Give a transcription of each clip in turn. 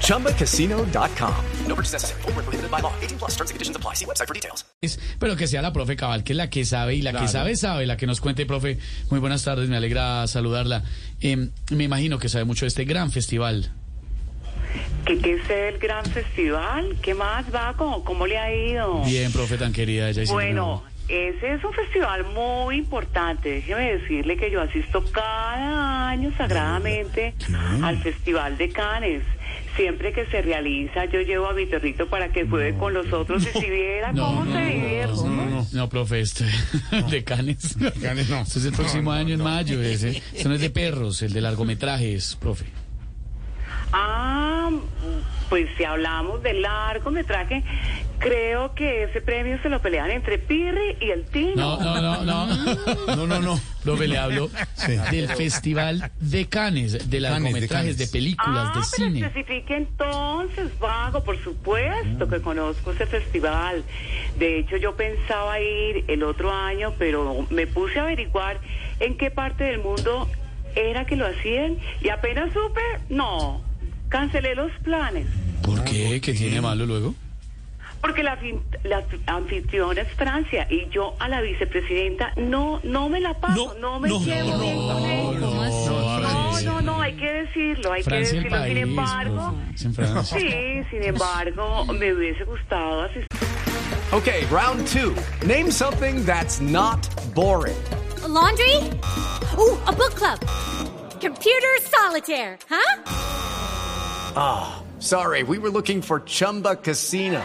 ChumbaCasino.com. No purchase necessary. Void where prohibited by law. 18 plus terms and conditions apply. See website for details. Pero que sea la profe Cabal, que es la que sabe y la que sabe, sabe, la que nos cuente, profe. Muy buenas tardes, me alegra saludarla. Eh, me imagino que sabe mucho de este gran festival. ¿Qué, qué es el gran festival? ¿Qué más va? ¿Cómo, cómo le ha ido? Bien, profe, tan querida. Ella Bueno, ese es un festival muy importante. Déjeme decirle que yo asisto cada año sagradamente al Festival de Cannes. Siempre que se realiza, yo llevo a mi perrito para que juegue con los otros y si viera No, cómo no, se divierte. no, no, no, no, profe, este, de Canes. Canes no. Este es el próximo año, en mayo. Ese, ese no es de perros, el de largometrajes, profe. Ah, pues si hablamos de largometraje, creo que ese premio se lo pelean entre Pirri y el Tino. No, no, no, no. No, no, no. Profe, le hablo Sí. del Festival de Canes, de largometrajes, de, Cannes. películas, ah, de pero cine. especifique entonces, Vago, por supuesto que conozco ese festival. De hecho, yo pensaba ir el otro año, pero me puse a averiguar en qué parte del mundo era que lo hacían y apenas supe, no, cancelé los planes. ¿Por qué? ¿Qué tiene malo luego? Porque la, fin- la anfitriona es Francia y yo a la vicepresidenta no no me la paso, no, No, me no, llevo no, bien con ella. No, No, no, no, hay que decirlo, hay Francia que decirlo. país. sin embargo, sí, sin embargo, me hubiese gustado asistir. Okay, round two. Name something that's not boring. A laundry? Ooh, a book club. Computer solitaire, huh? Ah, sorry, we were looking for Chumba Casino.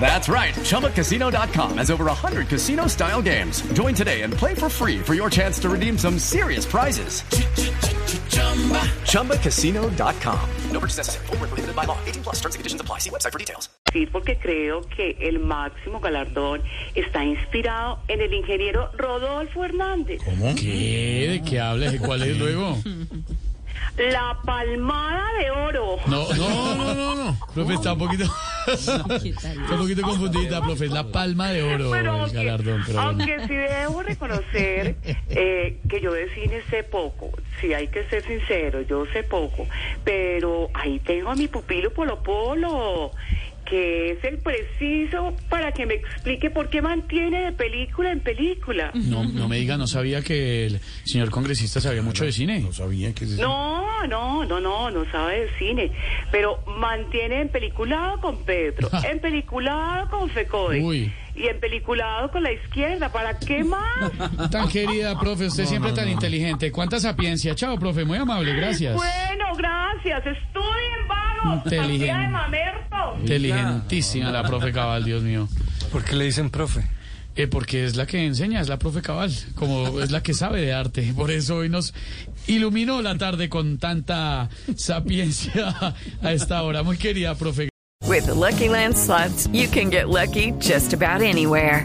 That's right. ChumbaCasino.com has over 100 casino style games. Join today and play for free for your chance to redeem some serious prizes. ChumbaCasino.com. No purchase necessary. Void where prohibited by law. 18 plus terms and conditions apply. See website for details. Sí, porque creo que el máximo galardón está inspirado en el ingeniero Rodolfo Hernández. ¿Cómo? ¿Qué? ¿De qué hablas? ¿De cuál es luego? La palmada de oro. No, no, no, no, no. Profe, está un poquito. está un poquito confundida, profe. Es la palma de oro Pero el aunque, galardón. Pero bueno. aunque sí debo reconocer eh, que yo de cine sé poco, sí hay que ser sincero, yo sé poco, pero ahí tengo a mi pupilo Polo Polo, que es el preciso para que me explique por qué mantiene de película en película. No, no me diga, no sabía que el señor congresista sabía mucho de cine. No sabía que se... No, no, no, no, no sabe de cine, pero mantiene en peliculado con Petro, en peliculado con Fecoy Uy. y en peliculado con la izquierda. ¿Para qué más? Tan querida, profe, usted siempre tan inteligente. ¿Cuánta sapiencia? Chao, profe, muy amable, gracias. Bueno, gracias. Estudien, vagos. Inteligente. De mamerto. Inteligentísima la profe Cabal, Dios mío. ¿Por qué le dicen profe? Eh, porque es la que enseña, es la profe Cabal, como es la que sabe de arte. Por eso hoy nos iluminó la tarde con tanta sapiencia a esta hora. Muy querida, profe. With the Lucky Land slots, you can get lucky just about anywhere.